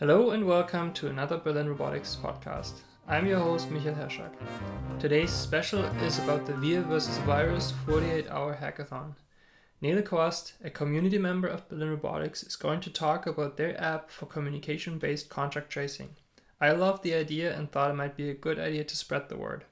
Hello and welcome to another Berlin Robotics podcast. I'm your host Michael Herschak. Today's special is about the Wir vs. Virus 48 hour hackathon. Nele Quast, a community member of Berlin Robotics, is going to talk about their app for communication based contact tracing. I loved the idea and thought it might be a good idea to spread the word.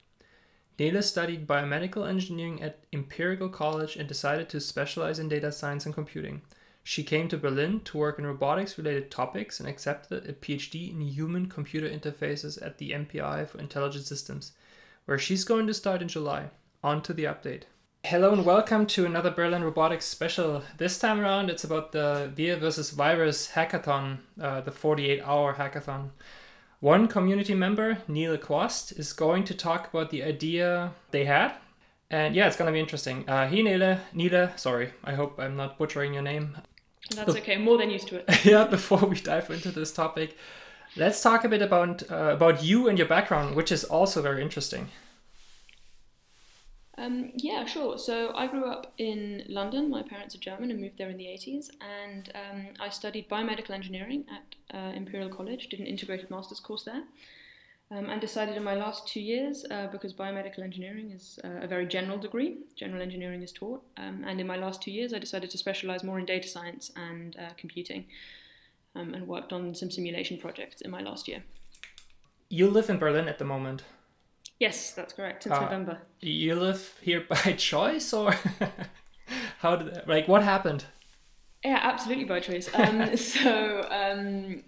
Nele studied biomedical engineering at Imperial College and decided to specialize in data science and computing. She came to Berlin to work in robotics related topics and accepted a PhD in human computer interfaces at the MPI for Intelligent Systems, where she's going to start in July. On to the update. Hello and welcome to another Berlin Robotics special. This time around, it's about the Wir versus Virus hackathon, uh, the 48 hour hackathon. One community member, Nele Quast, is going to talk about the idea they had. And yeah, it's going to be interesting. Uh, he, Nele, Nele, sorry, I hope I'm not butchering your name. That's okay. More than used to it. yeah. Before we dive into this topic, let's talk a bit about uh, about you and your background, which is also very interesting. Um, yeah, sure. So I grew up in London. My parents are German and moved there in the 80s. And um, I studied biomedical engineering at uh, Imperial College, did an integrated master's course there. Um, and decided in my last two years, uh, because biomedical engineering is uh, a very general degree, general engineering is taught, um, and in my last two years, I decided to specialize more in data science and uh, computing, um, and worked on some simulation projects in my last year. You live in Berlin at the moment. Yes, that's correct. Since uh, November. You live here by choice, or how did like what happened? Yeah, absolutely by choice. Um, so um,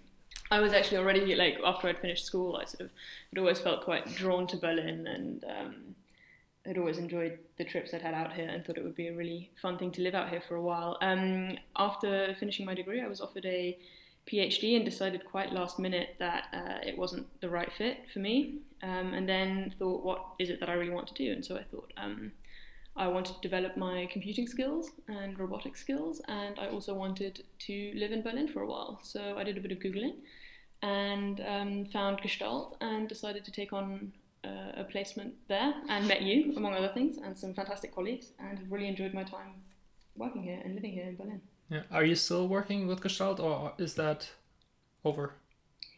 I was actually already like after I'd finished school, I sort of had always felt quite drawn to Berlin and um, always enjoyed the trips I'd had out here and thought it would be a really fun thing to live out here for a while. Um, after finishing my degree, I was offered a PhD and decided quite last minute that uh, it wasn't the right fit for me. Um, and then thought, what is it that I really want to do? And so I thought, um, I wanted to develop my computing skills and robotic skills, and I also wanted to live in Berlin for a while. So I did a bit of Googling and um, found Gestalt and decided to take on uh, a placement there and met you, among other things, and some fantastic colleagues, and have really enjoyed my time working here and living here in Berlin. Yeah. Are you still working with Gestalt, or is that over?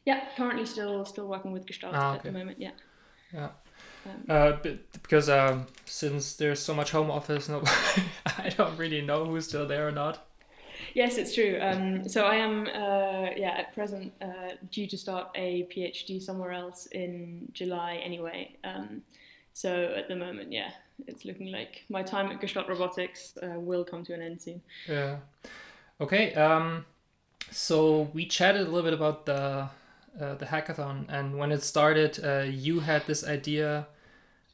Yeah, currently still still working with Gestalt ah, okay. at the moment. Yeah. Yeah. Um, uh, because um, since there's so much home office, no, I don't really know who's still there or not. Yes, it's true. Um, so I am, uh, yeah, at present uh, due to start a PhD somewhere else in July anyway. Um, so at the moment, yeah, it's looking like my time at Gestalt Robotics uh, will come to an end soon. Yeah. Okay. Um, so we chatted a little bit about the uh, the hackathon, and when it started, uh, you had this idea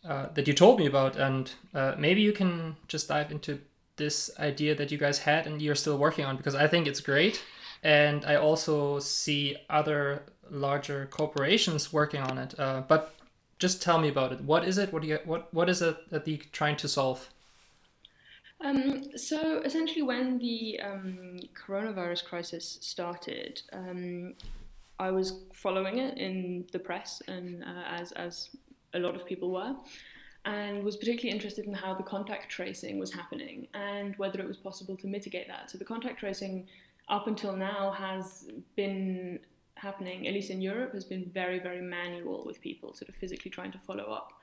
uh, that you told me about, and uh, maybe you can just dive into this idea that you guys had and you're still working on because I think it's great, and I also see other larger corporations working on it. Uh, but just tell me about it. What is it? What do you what What is it that you're trying to solve? Um, so essentially, when the um, coronavirus crisis started, um, I was following it in the press, and uh, as as a lot of people were, and was particularly interested in how the contact tracing was happening and whether it was possible to mitigate that. So the contact tracing, up until now, has been happening, at least in Europe, has been very very manual with people sort of physically trying to follow up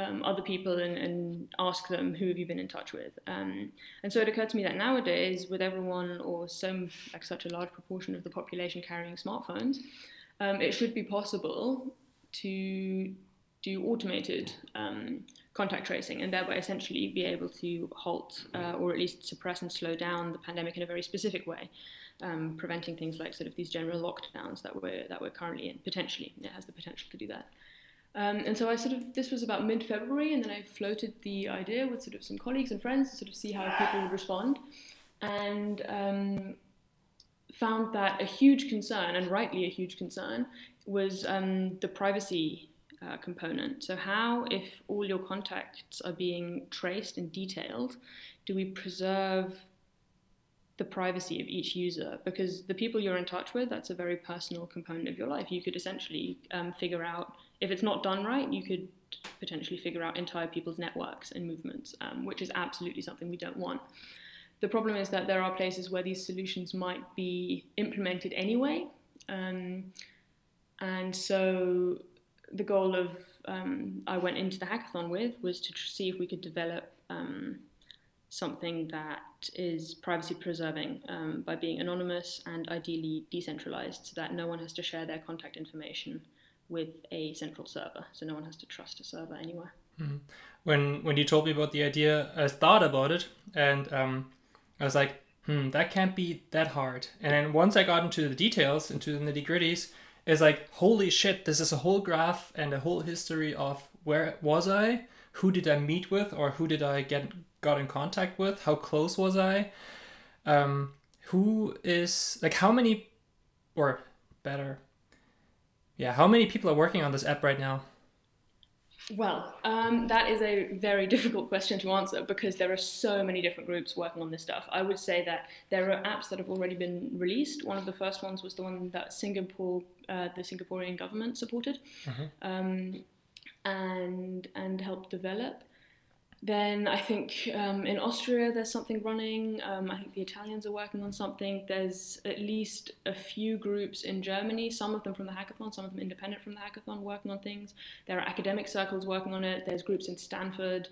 um, other people and, and, ask them who have you been in touch with. Um, and so it occurred to me that nowadays, with everyone or some like such a large proportion of the population carrying smartphones, um, it should be possible to do automated um, contact tracing and thereby essentially be able to halt uh, or at least suppress and slow down the pandemic in a very specific way. Um, preventing things like sort of these general lockdowns that we're that we're currently in. Potentially, it has the potential to do that. Um, and so I sort of, this was about mid February, and then I floated the idea with sort of some colleagues and friends to sort of see how people would respond. And um, found that a huge concern, and rightly a huge concern, was um, the privacy uh, component. So, how, if all your contacts are being traced and detailed, do we preserve the privacy of each user? Because the people you're in touch with, that's a very personal component of your life. You could essentially um, figure out if it's not done right, you could potentially figure out entire people's networks and movements, um, which is absolutely something we don't want. The problem is that there are places where these solutions might be implemented anyway, Um, and so the goal of um, I went into the hackathon with was to see if we could develop um, something that is privacy preserving um, by being anonymous and ideally decentralized so that no one has to share their contact information with a central server. So no one has to trust a server anywhere. Mm-hmm. When when you told me about the idea, I thought about it and um, I was like, hmm, that can't be that hard. And then once I got into the details, into the nitty gritties, it's like, holy shit, this is a whole graph and a whole history of where was I, who did I meet with, or who did I get got in contact with, how close was I, um, who is like how many, or better, yeah, how many people are working on this app right now? Well, um, that is a very difficult question to answer because there are so many different groups working on this stuff. I would say that there are apps that have already been released. One of the first ones was the one that Singapore, uh, the Singaporean government supported, Mhm. um, and and helped develop. Then I think um, in Austria there's something running. Um, I think the Italians are working on something. There's at least a few groups in Germany, some of them from the hackathon, some of them independent from the hackathon, working on things. There are academic circles working on it. There's groups in Stanford.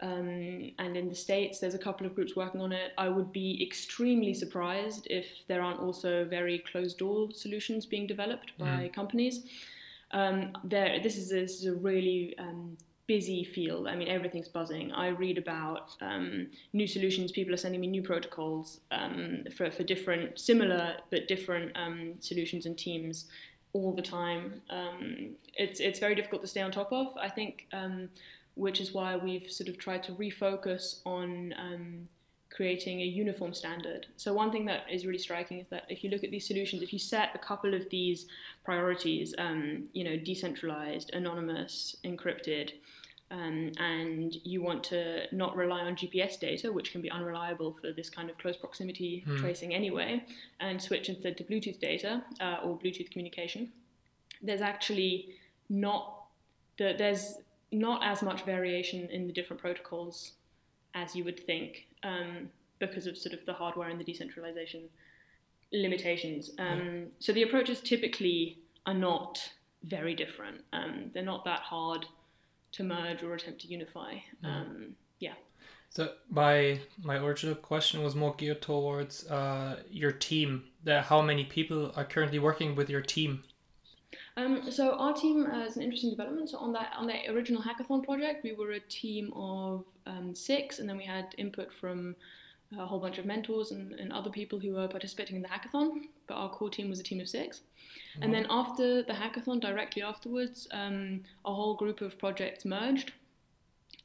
Um, and in the States, there's a couple of groups working on it. I would be extremely surprised if there aren't also very closed door solutions being developed by companies. Um, there, this is, a, this is a really um, busy field. I mean, everything's buzzing. I read about um, new solutions. People are sending me new protocols um, for, for different, similar but different um, solutions and teams all the time. Um, it's it's very difficult to stay on top of. I think, um, which is why we've sort of tried to refocus on. Um, creating a uniform standard. So one thing that is really striking is that if you look at these solutions, if you set a couple of these priorities, you know, decentralized, anonymous, encrypted, um, and you want to not rely on GPS data, which can be unreliable for this kind of close proximity tracing anyway, and switch instead to Bluetooth data uh, or Bluetooth communication, there's actually not the, there's not as much variation in the different protocols as you would think um, because of sort of the hardware and the decentralization limitations. Um, so the approaches typically are not very different. Um, they're not that hard to merge or attempt to unify. Um, yeah. So my my original question was more geared towards uh, your team. The, how many people are currently working with your team? Um, so our team uh, is an interesting development. So on that on that original hackathon project, we were a team of um, six, and then we had input from a whole bunch of mentors and, and other people who were participating in the hackathon. But our core team was a team of six. And then after the hackathon, directly afterwards, um, a whole group of projects merged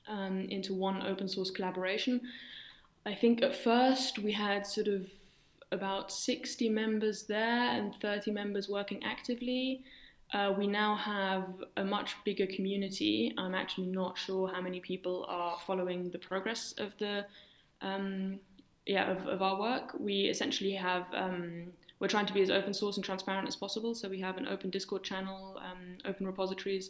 um, into one open source collaboration. I think at first we had sort of about 60 members there and 30 members working actively. Uh, we now have a much bigger community. I'm actually not sure how many people are following the progress of the um, yeah of, of our work. We essentially have um, we're trying to be as open source and transparent as possible. So we have an open Discord channel, um, open repositories.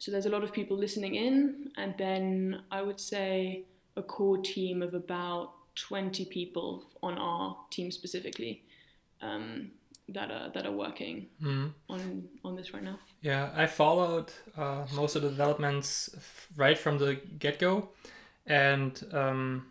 So there's a lot of people listening in, and then I would say a core team of about 20 people on our team specifically um, that are that are working Mhm. on on this right now. Yeah, I followed uh, most of the developments f- right from the get go, and um,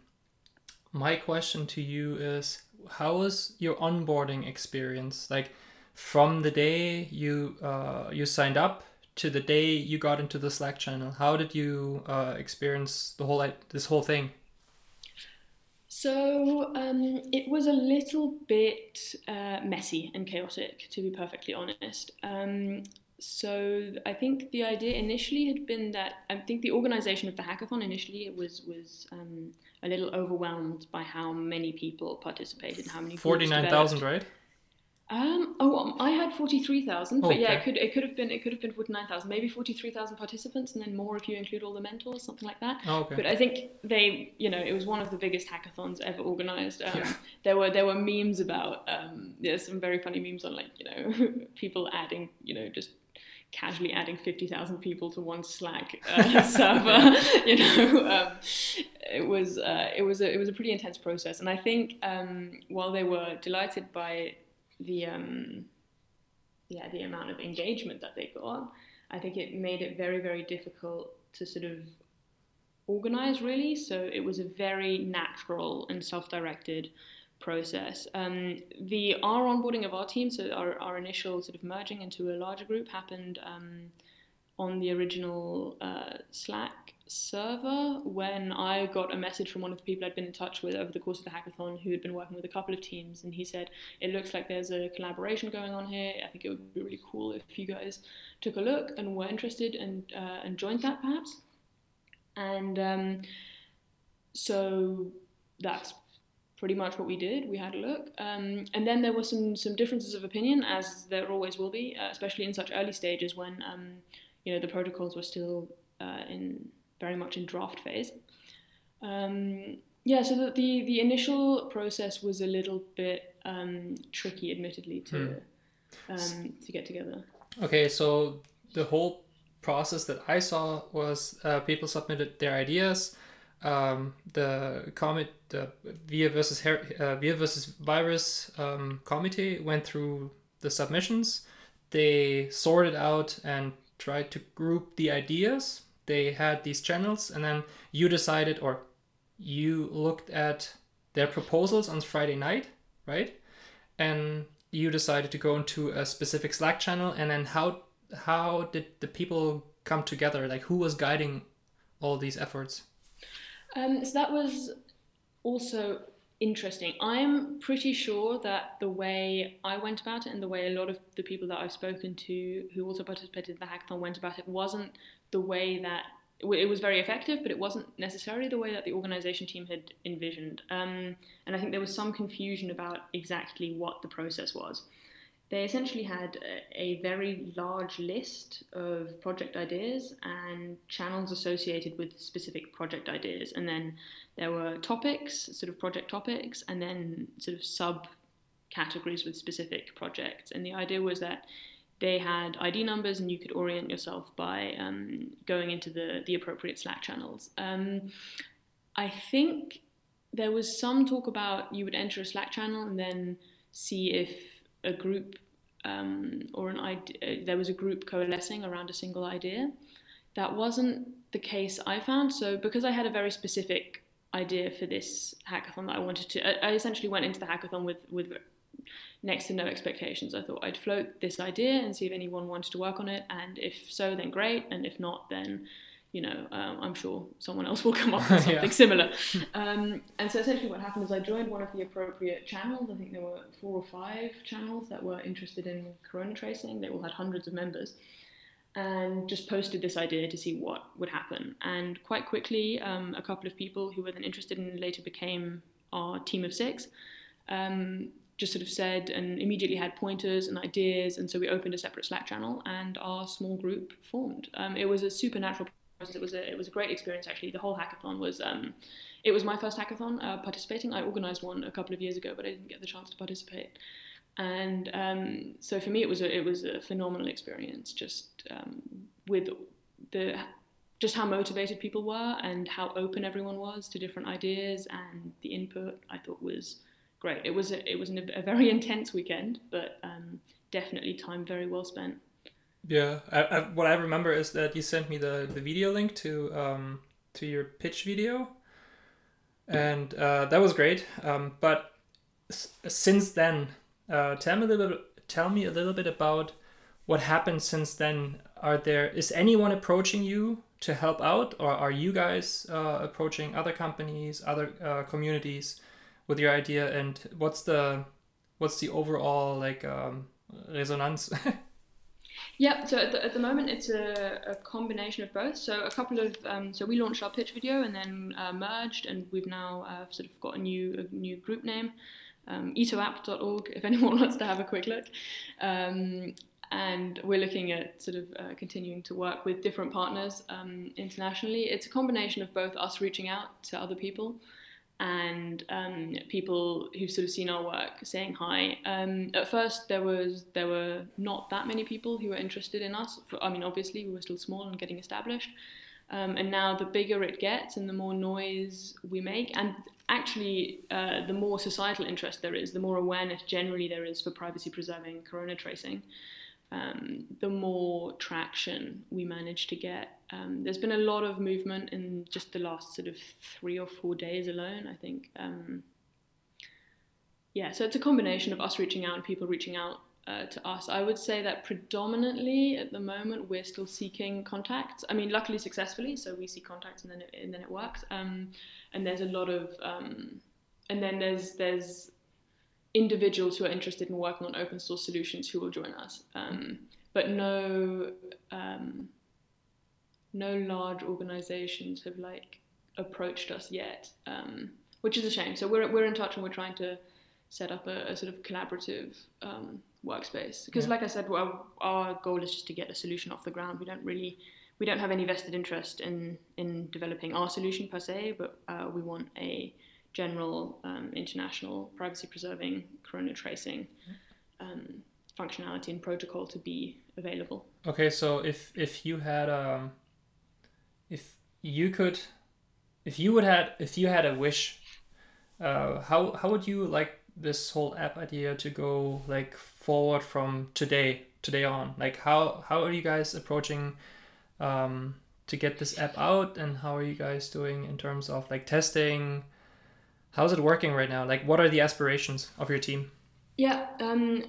my question to you is, how was your onboarding experience? Like, from the day you uh, you signed up to the day you got into the Slack channel, how did you uh, experience the whole this whole thing? So um, it was a little bit uh, messy and chaotic, to be perfectly honest. Um, so I think the idea initially had been that I think the organisation of the hackathon initially was was um, a little overwhelmed by how many people participated, how many Forty nine thousand, right? Um, oh, um, I had forty three thousand, but yeah, it could it could have been it could have been forty nine thousand, maybe forty three thousand participants, and then more if you include all the mentors, something like that. Oh, okay. But I think they, you know, it was one of the biggest hackathons ever organized. Um, Yeah. There were there were memes about um, there's some very funny memes on like you know people adding you know just casually adding fifty thousand people to one Slack uh, server. you know, um, it was uh, it was a it was a pretty intense process, and I think um, while they were delighted by the um, yeah the amount of engagement that they got, I think it made it very very difficult to sort of organize really. So it was a very natural and self-directed process. Um, the our onboarding of our team, so our, our initial sort of merging into a larger group happened um, on the original uh, Slack server when I got a message from one of the people I'd been in touch with over the course of the hackathon who had been working with a couple of teams and he said it looks like there's a collaboration going on here I think it would be really cool if you guys took a look and were interested and uh, and joined that perhaps and um, so that's pretty much what we did. We had a look, um, and then there were some some differences of opinion, as there always will be, uh, especially in such early stages when um, you know the protocols were still uh, in very much in draft phase. Um, yeah, so the, the, the initial process was a little bit um, tricky, admittedly, to hmm. to get together. Okay, so the whole process that I saw was uh, people submitted their ideas. Um, the commit the WIR versus uh, WIR versus virus um, committee went through the submissions. They sorted out and tried to group the ideas. They had these channels, and then you decided, or you looked at their proposals on Friday night, right? And you decided to go into a specific Slack channel, and then how how did the people come together? Like who was guiding all these efforts? Um, so that was also interesting. I'm pretty sure that the way I went about it and the way a lot of the people that I've spoken to who also participated in the hackathon went about it wasn't the way that it was very effective, but it wasn't necessarily the way that the organization team had envisioned. Um, and I think there was some confusion about exactly what the process was they essentially had a, very large list of project ideas and channels associated with specific project ideas. And then there were topics, sort of project topics, and then sort of sub categories with specific projects. And the idea was that they had ID numbers and you could orient yourself by um, going into the, the appropriate Slack channels. Um, I think there was some talk about you would enter a Slack channel and then see if a group um, or an idea, uh, there was a group coalescing around a single idea. That wasn't the case I found. So because I had a very specific idea for this hackathon that I wanted to, I, I essentially went into the hackathon with with next to no expectations. I thought I'd float this idea and see if anyone wanted to work on it, and if so, then great, and if not, then you know, um, I'm sure someone else will come up with something yeah. similar. Um, and so essentially, what happened is I joined one of the appropriate channels. I think there were four or five channels that were interested in corona tracing. They all had hundreds of members, and just posted this idea to see what would happen. And quite quickly, um, a couple of people who were then interested and later became our team of six. Um, just sort of said and immediately had pointers and ideas, and so we opened a separate Slack channel, and our small group formed. Um, it was a supernatural it was a it was a great experience actually. The whole hackathon was um, it was my first hackathon uh, participating. I organised one a couple of years ago, but I didn't get the chance to participate. And um, so for me, it was a it was a phenomenal experience. Just um, with the just how motivated people were and how open everyone was to different ideas and the input. I thought was great. It was a, it was an, a very intense weekend, but um, definitely time very well spent. Yeah, I, I, what I remember is that you sent me the, the video link to um, to your pitch video, and uh, that was great. Um, but s- since then, uh, tell me a little bit. Tell me a little bit about what happened since then. Are there is anyone approaching you to help out, or are you guys uh, approaching other companies, other uh, communities with your idea? And what's the what's the overall like um, resonance? Yeah, so at the, at the moment it's a, a, combination of both. So a couple of um, so we launched our pitch video and then uh, merged, and we've now uh, sort of got a new a new group name, um, itoapp.org. If anyone wants to have a quick look, um, and we're looking at sort of uh, continuing to work with different partners um, internationally. It's a combination of both us reaching out to other people and um, people who've sort of seen our work saying hi. Um, at first, there was there were not that many people who were interested in us. For, I mean, obviously, we were still small and getting established. Um, and now, the bigger it gets, and the more noise we make, and actually, uh, the more societal interest there is, the more awareness generally there is for privacy preserving corona tracing. um, the more traction we manage to get. Um, there's been a lot of movement in just the last sort of three or four days alone, I think. Um, yeah, so it's a combination of us reaching out and people reaching out uh, to us. I would say that predominantly at the moment we're still seeking contacts. I mean, luckily successfully, so we see contacts and then it, and then it works. Um, and there's a lot of, um, and then there's there's individuals who are interested in working on open source solutions who will join us. Um, but no, um, no large organizations have like approached us yet, um, which is a shame. So we're, we're in touch and we're trying to set up a, a sort of collaborative um, workspace. Because, yeah. like I said, well, our goal is just to get a solution off the ground. We don't really, we don't have any vested interest in in developing our solution per se, but uh, we want a general um, international privacy preserving corona tracing um, functionality and protocol to be available. Okay, so if if you had um, if you could, if you would had if you had a wish, uh, how how would you like this whole app idea to go like forward from today today on? Like how how are you guys approaching? Um, to get this app out and how are you guys doing in terms of like testing How's it working right now? Like, what are the aspirations of your team? Yeah. Um,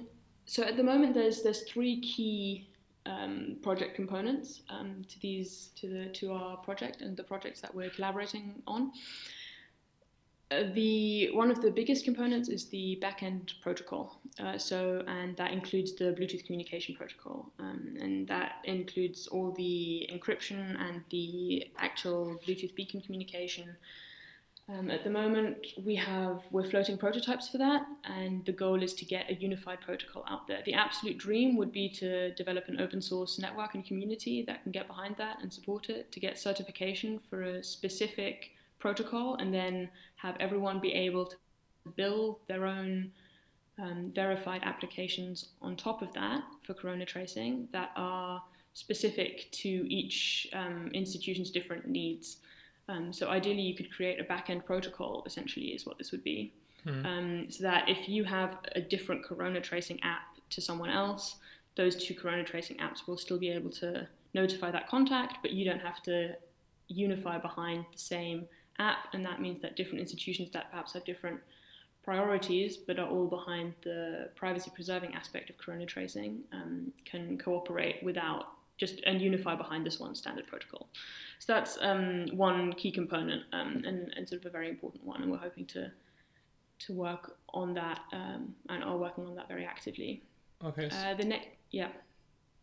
so at the moment, there's there's three key um, project components um, to these to the to our project and the projects that we're collaborating on. Uh, the one of the biggest components is the backend protocol. Uh, so and that includes the Bluetooth communication protocol, um, and that includes all the encryption and the actual Bluetooth beacon communication um, at the moment, we have we're floating prototypes for that, and the goal is to get a unified protocol out there. The absolute dream would be to develop an open source network and community that can get behind that and support it, to get certification for a specific protocol, and then have everyone be able to build their own um, verified applications on top of that for corona tracing that are specific to each um, institution's different needs. Um, so ideally, you could create a backend protocol. Essentially, is what this would be. Mm. Um, so that if you have a different corona tracing app to someone else, those two corona tracing apps will still be able to notify that contact, but you don't have to unify behind the same app. And that means that different institutions that perhaps have different priorities, but are all behind the privacy preserving aspect of corona tracing, um, can cooperate without just and unify behind this one standard protocol. So that's um, one key component um, and, and sort of a very important one, and we're hoping to to work on that um, and are working on that very actively. Okay. Uh, the next, yeah.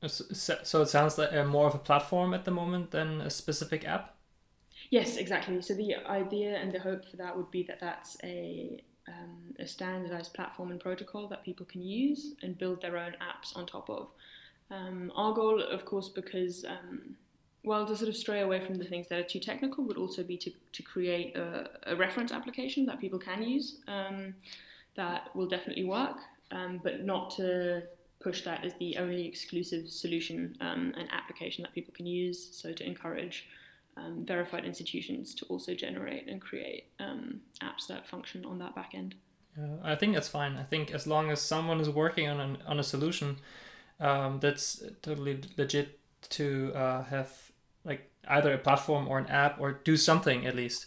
So it sounds like more of a platform at the moment than a specific app. Yes, exactly. So the idea and the hope for that would be that that's a um, a standardized platform and protocol that people can use and build their own apps on top of. Um, our goal, of course, because um, well, to sort of stray away from the things that are too technical would also be to, to create a, a reference application that people can use um, that will definitely work, um, but not to push that as the only exclusive solution um, and application that people can use. So to encourage um, verified institutions to also generate and create um, apps that function on that back end. I think that's fine. I think as long as someone is working on an, on a solution um, that's totally legit to uh, have like either a platform or an app or do something at least.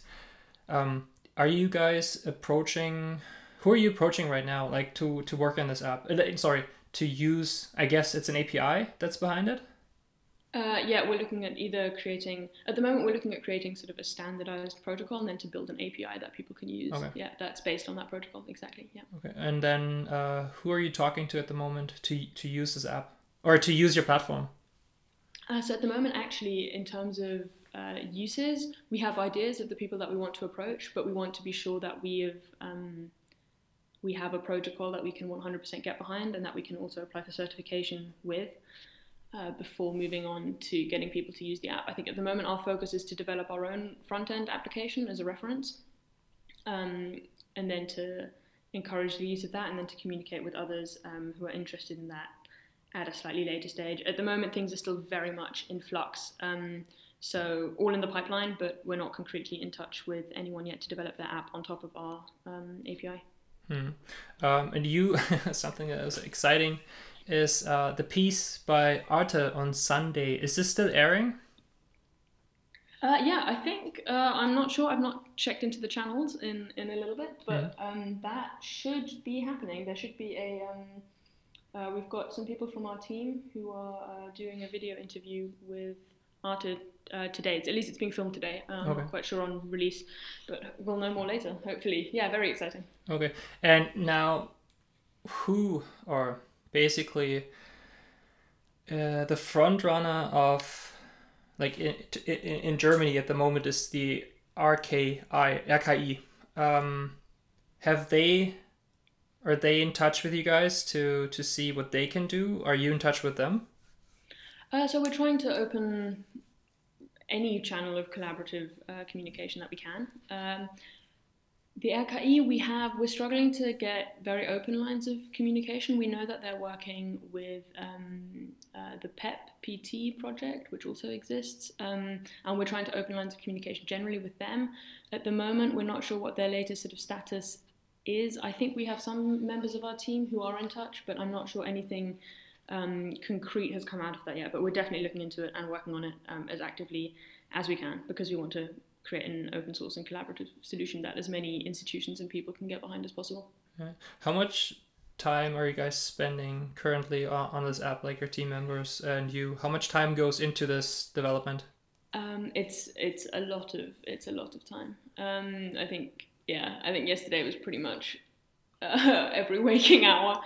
Um, are you guys approaching? Who are you approaching right now? Like to to work on this app? Uh, sorry, to use. I guess it's an API that's behind it. Uh, yeah, we're looking at either creating. At the moment, we're looking at creating sort of a standardized protocol, and then to build an API that people can use. Okay. Yeah, that's based on that protocol exactly. Yeah. Okay, and then uh, who are you talking to at the moment to to use this app or to use your platform? Uh, so at the moment, actually, in terms of uh, uses, we have ideas of the people that we want to approach, but we want to be sure that we have um, we have a protocol that we can 100% get behind, and that we can also apply for certification with. Uh, before moving on to getting people to use the app. I think at the moment our focus is to develop our own front end application as a reference, um, and then to encourage the use of that, and then to communicate with others um, who are interested in that at a slightly later stage. At the moment, things are still very much in flux. Um, so all in the pipeline, but we're not concretely in touch with anyone yet to develop their app on top of our um, API. Hmm. Um, and you, something that was exciting, is uh, the piece by Arte on Sunday. Is this still airing? Uh, yeah, I think uh, I'm not sure. I've not checked into the channels in, in a little bit, but Yeah. um, that should be happening. There should be a. Um, uh, we've got some people from our team who are uh, doing a video interview with Arte uh, today. At least it's being filmed today. I'm Okay. not quite sure on release, but we'll know more later. Hopefully, yeah, very exciting. Okay. And now, who are basically uh, the front runner of, like in, in, in Germany at the moment is the RKI, RKI. Um, have they, are they in touch with you guys to to see what they can do? Are you in touch with them? Uh, so we're trying to open any channel of collaborative uh, communication that we can. Um, the RKI, we have, we're struggling to get very open lines of communication. We know that they're working with um, uh, the PEP PT project, which also exists, um, and we're trying to open lines of communication generally with them. At the moment, we're not sure what their latest sort of status is. I think we have some members of our team who are in touch, but I'm not sure anything um, concrete has come out of that yet. But we're definitely looking into it and working on it um, as actively as we can because we want to create an open source and collaborative solution that as many institutions and people can get behind as possible. How much time are you guys spending currently on, on this app, like your team members and you? How much time goes into this development? Um, it's it's a lot of it's a lot of time. Um, I think yeah, I think yesterday was pretty much uh, every waking hour.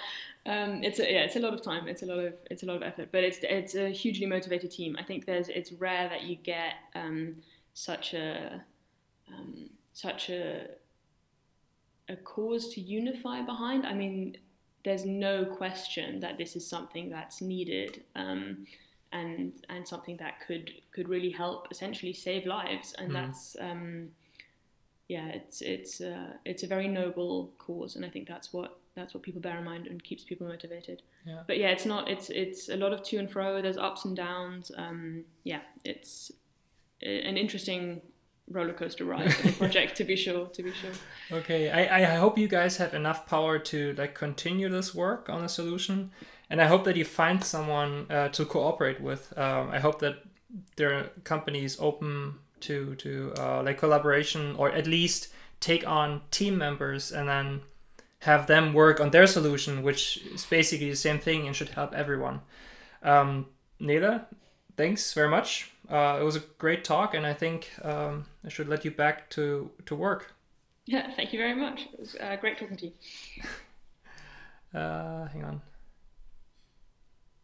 Um, it's a, yeah, it's a lot of time. It's a lot of it's a lot of effort, but it's it's a hugely motivated team. I think there's it's rare that you get um, such a um, such a a cause to unify behind. I mean, there's no question that this is something that's needed. Um, and and something that could could really help essentially save lives and Mm. that's um, yeah it's it's uh, it's a very noble cause and I think that's what that's what people bear in mind and keeps people motivated Yeah. but yeah it's not it's it's a lot of to and fro there's ups and downs um, yeah it's an interesting roller coaster ride for the project to be sure to be sure Okay, I, I hope you guys have enough power to like continue this work on a solution, and I hope that you find someone uh, to cooperate with. Um, I hope that there are companies open to to uh, like collaboration or at least take on team members and then have them work on their solution, which is basically the same thing and should help everyone. Um, Nela, thanks very much. Uh, it was a great talk, and I think um, I should let you back to to work. yeah thank you very much it was uh, great talking to you Uh, hang on.